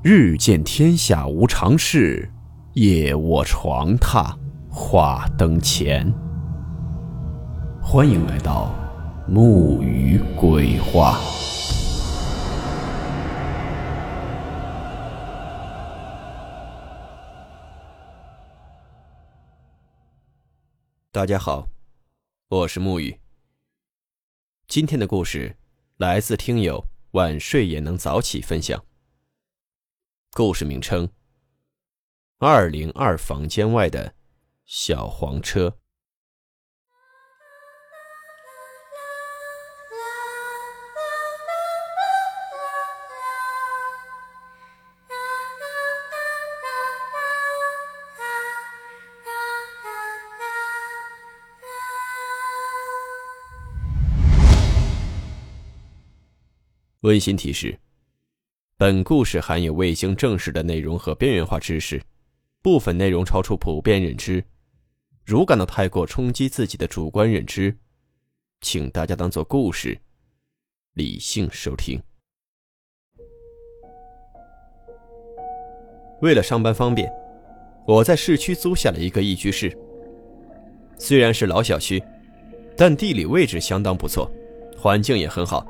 日见天下无常事，夜卧床榻话灯前。欢迎来到木鱼鬼话。大家好，我是木鱼。今天的故事来自听友晚睡也能早起分享。故事名称：二零二房间外的小黄车。温馨提示。本故事含有未经证实的内容和边缘化知识，部分内容超出普遍认知。如感到太过冲击自己的主观认知，请大家当做故事，理性收听。为了上班方便，我在市区租下了一个一居室。虽然是老小区，但地理位置相当不错，环境也很好。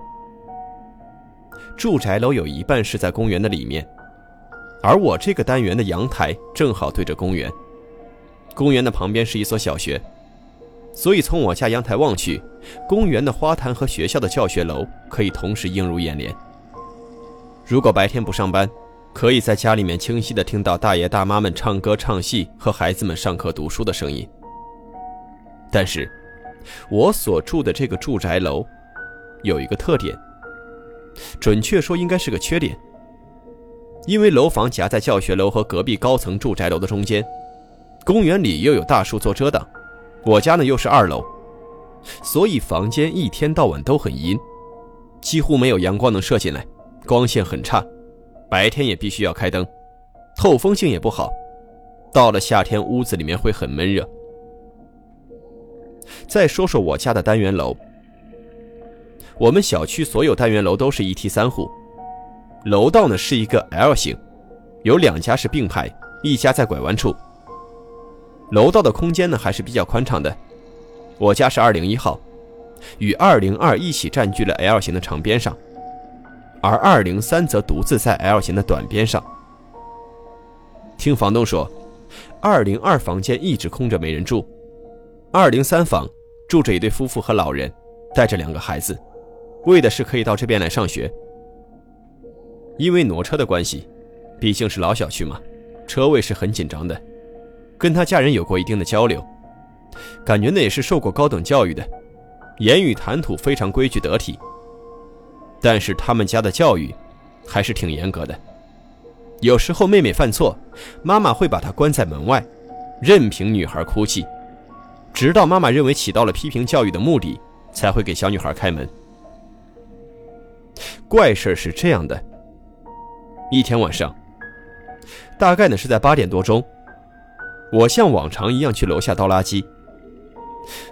住宅楼有一半是在公园的里面，而我这个单元的阳台正好对着公园。公园的旁边是一所小学，所以从我家阳台望去，公园的花坛和学校的教学楼可以同时映入眼帘。如果白天不上班，可以在家里面清晰的听到大爷大妈们唱歌唱戏和孩子们上课读书的声音。但是，我所住的这个住宅楼有一个特点。准确说，应该是个缺点，因为楼房夹在教学楼和隔壁高层住宅楼的中间，公园里又有大树做遮挡，我家呢又是二楼，所以房间一天到晚都很阴，几乎没有阳光能射进来，光线很差，白天也必须要开灯，透风性也不好，到了夏天屋子里面会很闷热。再说说我家的单元楼。我们小区所有单元楼都是一梯三户，楼道呢是一个 L 型，有两家是并排，一家在拐弯处。楼道的空间呢还是比较宽敞的，我家是二零一号，与二零二一起占据了 L 型的长边上，而二零三则独自在 L 型的短边上。听房东说，二零二房间一直空着没人住，二零三房住着一对夫妇和老人，带着两个孩子。为的是可以到这边来上学，因为挪车的关系，毕竟是老小区嘛，车位是很紧张的。跟他家人有过一定的交流，感觉那也是受过高等教育的，言语谈吐非常规矩得体。但是他们家的教育还是挺严格的，有时候妹妹犯错，妈妈会把她关在门外，任凭女孩哭泣，直到妈妈认为起到了批评教育的目的，才会给小女孩开门。怪事是这样的：一天晚上，大概呢是在八点多钟，我像往常一样去楼下倒垃圾，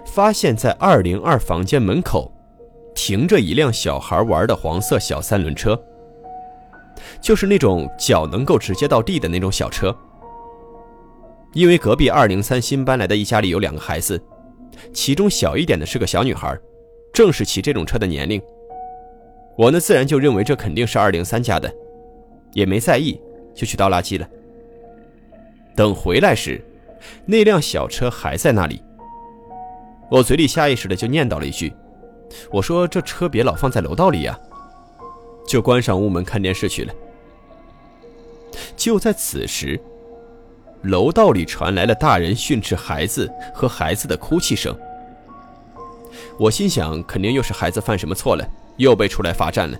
发现在二零二房间门口停着一辆小孩玩的黄色小三轮车，就是那种脚能够直接到地的那种小车。因为隔壁二零三新搬来的一家里有两个孩子，其中小一点的是个小女孩，正是骑这种车的年龄。我呢，自然就认为这肯定是二零三家的，也没在意，就去倒垃圾了。等回来时，那辆小车还在那里。我嘴里下意识的就念叨了一句：“我说这车别老放在楼道里呀。”就关上屋门看电视去了。就在此时，楼道里传来了大人训斥孩子和孩子的哭泣声。我心想，肯定又是孩子犯什么错了。又被出来罚站了。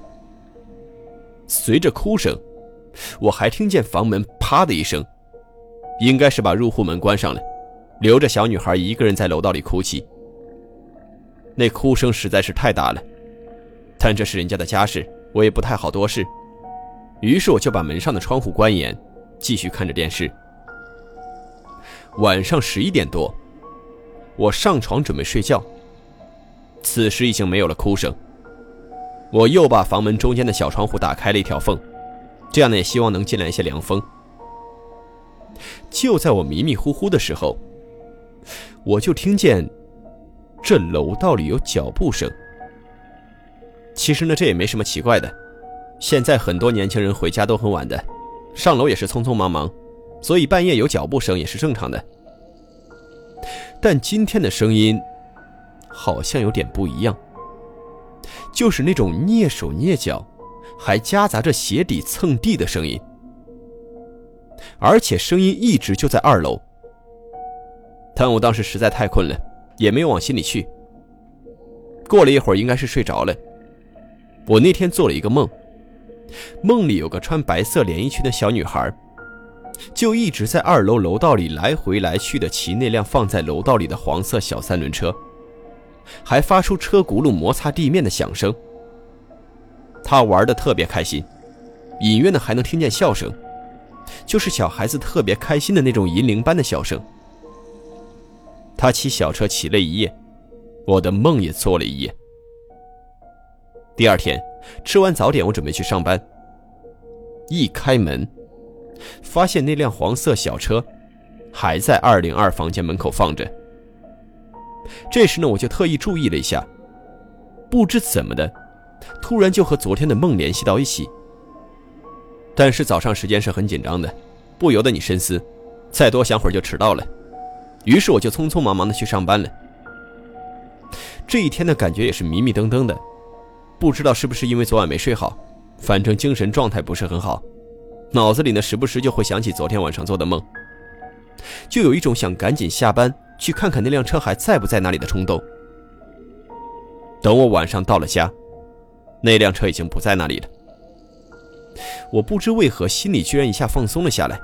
随着哭声，我还听见房门“啪”的一声，应该是把入户门关上了，留着小女孩一个人在楼道里哭泣。那哭声实在是太大了，但这是人家的家事，我也不太好多事。于是我就把门上的窗户关严，继续看着电视。晚上十一点多，我上床准备睡觉，此时已经没有了哭声。我又把房门中间的小窗户打开了一条缝，这样呢也希望能进来一些凉风。就在我迷迷糊糊的时候，我就听见这楼道里有脚步声。其实呢，这也没什么奇怪的，现在很多年轻人回家都很晚的，上楼也是匆匆忙忙，所以半夜有脚步声也是正常的。但今天的声音好像有点不一样，就是那种蹑手蹑脚，还夹杂着鞋底蹭地的声音，而且声音一直就在二楼。但我当时实在太困了，也没有往心里去。过了一会儿，应该是睡着了。我那天做了一个梦，梦里有个穿白色连衣裙的小女孩。就一直在二楼楼道里来回来去的骑那辆放在楼道里的黄色小三轮车，还发出车轱辘摩擦地面的响声。他玩的特别开心，隐约的还能听见笑声，就是小孩子特别开心的那种银铃般的笑声。他骑小车骑了一夜，我的梦也做了一夜。第二天吃完早点，我准备去上班，一开门。发现那辆黄色小车还在二零二房间门口放着。这时呢，我就特意注意了一下，不知怎么的，突然就和昨天的梦联系到一起。但是早上时间是很紧张的，不由得你深思，再多想会儿就迟到了。于是我就匆匆忙忙的去上班了。这一天的感觉也是迷迷瞪瞪的，不知道是不是因为昨晚没睡好，反正精神状态不是很好。脑子里呢，时不时就会想起昨天晚上做的梦，就有一种想赶紧下班去看看那辆车还在不在那里的冲动。等我晚上到了家，那辆车已经不在那里了。我不知为何心里居然一下放松了下来。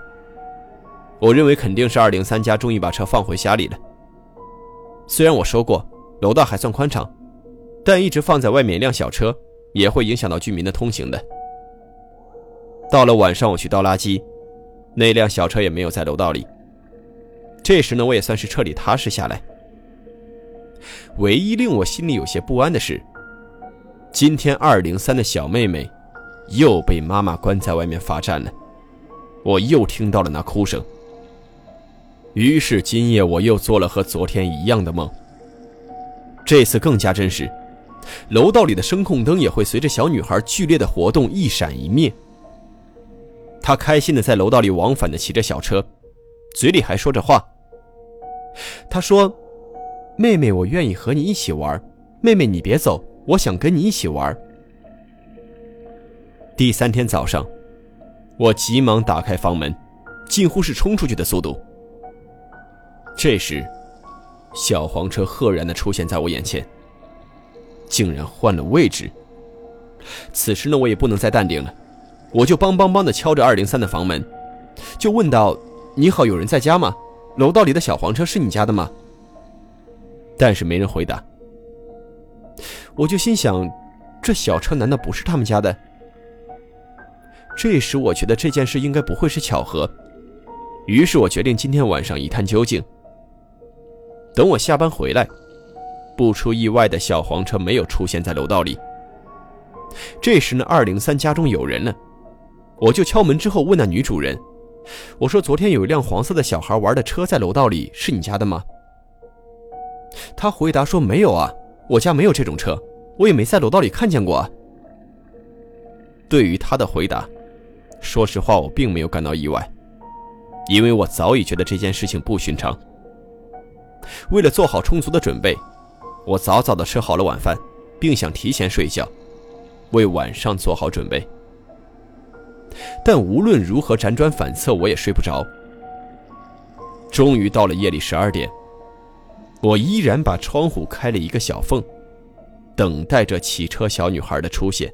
我认为肯定是二零三家终于把车放回家里了。虽然我说过楼道还算宽敞，但一直放在外面一辆小车也会影响到居民的通行的。到了晚上，我去倒垃圾，那辆小车也没有在楼道里。这时呢，我也算是彻底踏实下来。唯一令我心里有些不安的是，今天二零三的小妹妹又被妈妈关在外面罚站了，我又听到了那哭声。于是今夜我又做了和昨天一样的梦，这次更加真实，楼道里的声控灯也会随着小女孩剧烈的活动一闪一灭。他开心的在楼道里往返的骑着小车，嘴里还说着话。他说：“妹妹，我愿意和你一起玩。妹妹，你别走，我想跟你一起玩。”第三天早上，我急忙打开房门，近乎是冲出去的速度。这时，小黄车赫然的出现在我眼前，竟然换了位置。此时呢，我也不能再淡定了。我就梆梆梆的敲着二零三的房门，就问道：“你好，有人在家吗？楼道里的小黄车是你家的吗？”但是没人回答。我就心想，这小车难道不是他们家的？这时我觉得这件事应该不会是巧合，于是我决定今天晚上一探究竟。等我下班回来，不出意外的小黄车没有出现在楼道里。这时呢，二零三家中有人了。我就敲门之后问那女主人：“我说昨天有一辆黄色的小孩玩的车在楼道里，是你家的吗？”他回答说：“没有啊，我家没有这种车，我也没在楼道里看见过。”啊。”对于他的回答，说实话我并没有感到意外，因为我早已觉得这件事情不寻常。为了做好充足的准备，我早早的吃好了晚饭，并想提前睡觉，为晚上做好准备。但无论如何辗转反侧，我也睡不着。终于到了夜里十二点，我依然把窗户开了一个小缝，等待着骑车小女孩的出现。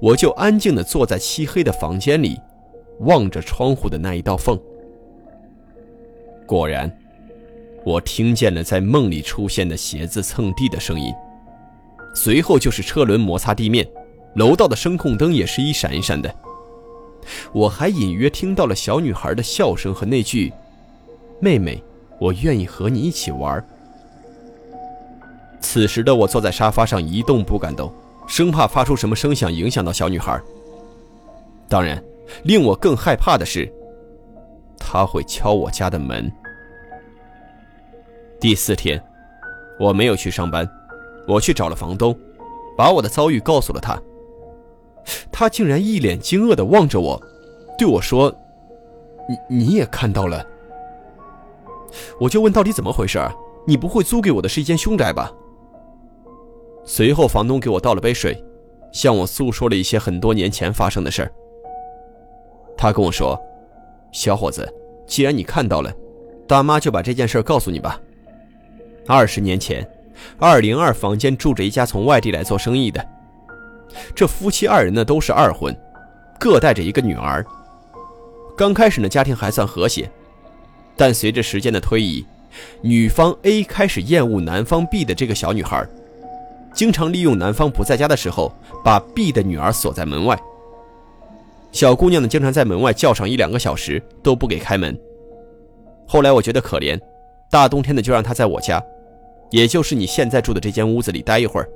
我就安静地坐在漆黑的房间里，望着窗户的那一道缝。果然，我听见了在梦里出现的鞋子蹭地的声音，随后就是车轮摩擦地面。楼道的声控灯也是一闪一闪的，我还隐约听到了小女孩的笑声和那句：“妹妹，我愿意和你一起玩。”此时的我坐在沙发上一动不敢动，生怕发出什么声响影响到小女孩。当然，令我更害怕的是，他会敲我家的门。第四天，我没有去上班，我去找了房东，把我的遭遇告诉了他。他竟然一脸惊愕地望着我，对我说：“你你也看到了？”我就问到底怎么回事你不会租给我的是一间凶宅吧？随后，房东给我倒了杯水，向我诉说了一些很多年前发生的事儿。他跟我说：“小伙子，既然你看到了，大妈就把这件事告诉你吧。二十年前，二零二房间住着一家从外地来做生意的，这夫妻二人呢都是二婚，各带着一个女儿。刚开始呢，家庭还算和谐，但随着时间的推移，女方 A 开始厌恶男方 B 的这个小女孩，经常利用男方不在家的时候，把 B 的女儿锁在门外。小姑娘呢，经常在门外叫上一两个小时都不给开门。后来我觉得可怜，大冬天的就让她在我家，也就是你现在住的这间屋子里待一会儿。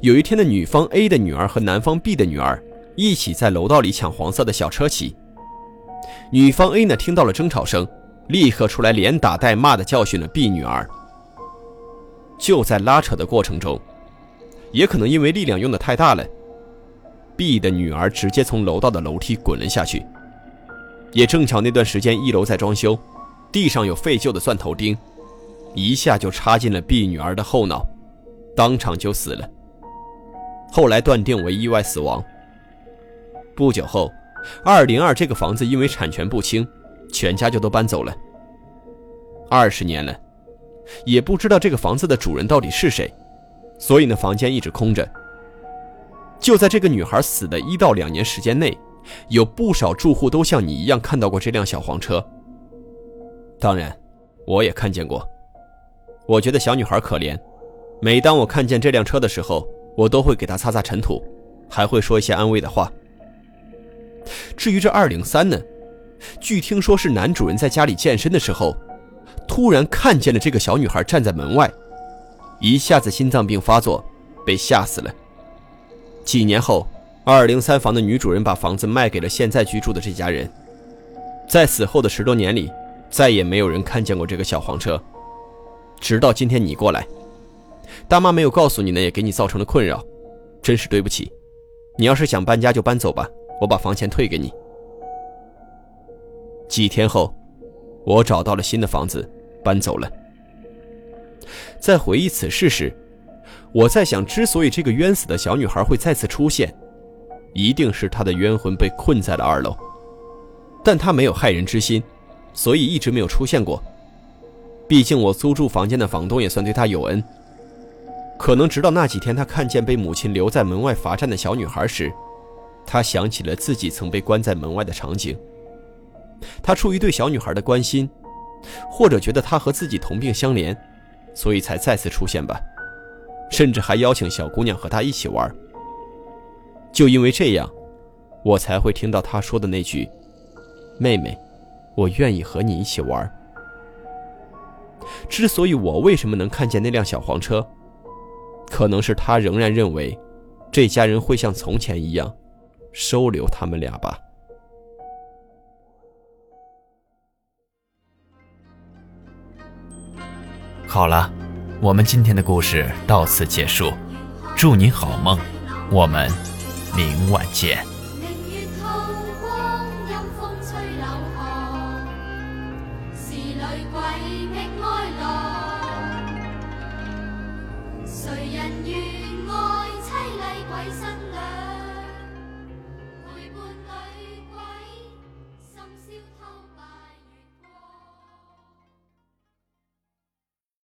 有一天的女方 A 的女儿和男方 B 的女儿一起在楼道里抢黄色的小车骑，女方 A 呢听到了争吵声。立刻出来，连打带骂的教训了 B 女儿。就在拉扯的过程中，也可能因为力量用的太大了，B 的女儿直接从楼道的楼梯滚了下去。也正巧那段时间一楼在装修，地上有废旧的钻头钉，一下就插进了 B 女儿的后脑，当场就死了。后来断定为意外死亡。不久后，二零二这个房子因为产权不清。全家就都搬走了。二十年了，也不知道这个房子的主人到底是谁，所以呢，房间一直空着。就在这个女孩死的一到两年时间内，有不少住户都像你一样看到过这辆小黄车。当然，我也看见过。我觉得小女孩可怜，每当我看见这辆车的时候，我都会给她擦擦尘土，还会说一些安慰的话。至于这二零三呢？据听说是男主人在家里健身的时候，突然看见了这个小女孩站在门外，一下子心脏病发作，被吓死了。几年后，二零三房的女主人把房子卖给了现在居住的这家人。在死后的十多年里，再也没有人看见过这个小黄车，直到今天你过来，大妈没有告诉你呢，也给你造成了困扰，真是对不起。你要是想搬家就搬走吧，我把房钱退给你。几天后，我找到了新的房子，搬走了。在回忆此事时，我在想，之所以这个冤死的小女孩会再次出现，一定是她的冤魂被困在了二楼。但她没有害人之心，所以一直没有出现过。毕竟我租住房间的房东也算对她有恩。可能直到那几天，他看见被母亲留在门外罚站的小女孩时，他想起了自己曾被关在门外的场景。他出于对小女孩的关心，或者觉得她和自己同病相怜，所以才再次出现吧，甚至还邀请小姑娘和他一起玩。就因为这样，我才会听到他说的那句：“妹妹，我愿意和你一起玩。”之所以我为什么能看见那辆小黄车，可能是他仍然认为，这家人会像从前一样，收留他们俩吧。好了，我们今天的故事到此结束，祝你好梦，我们明晚见。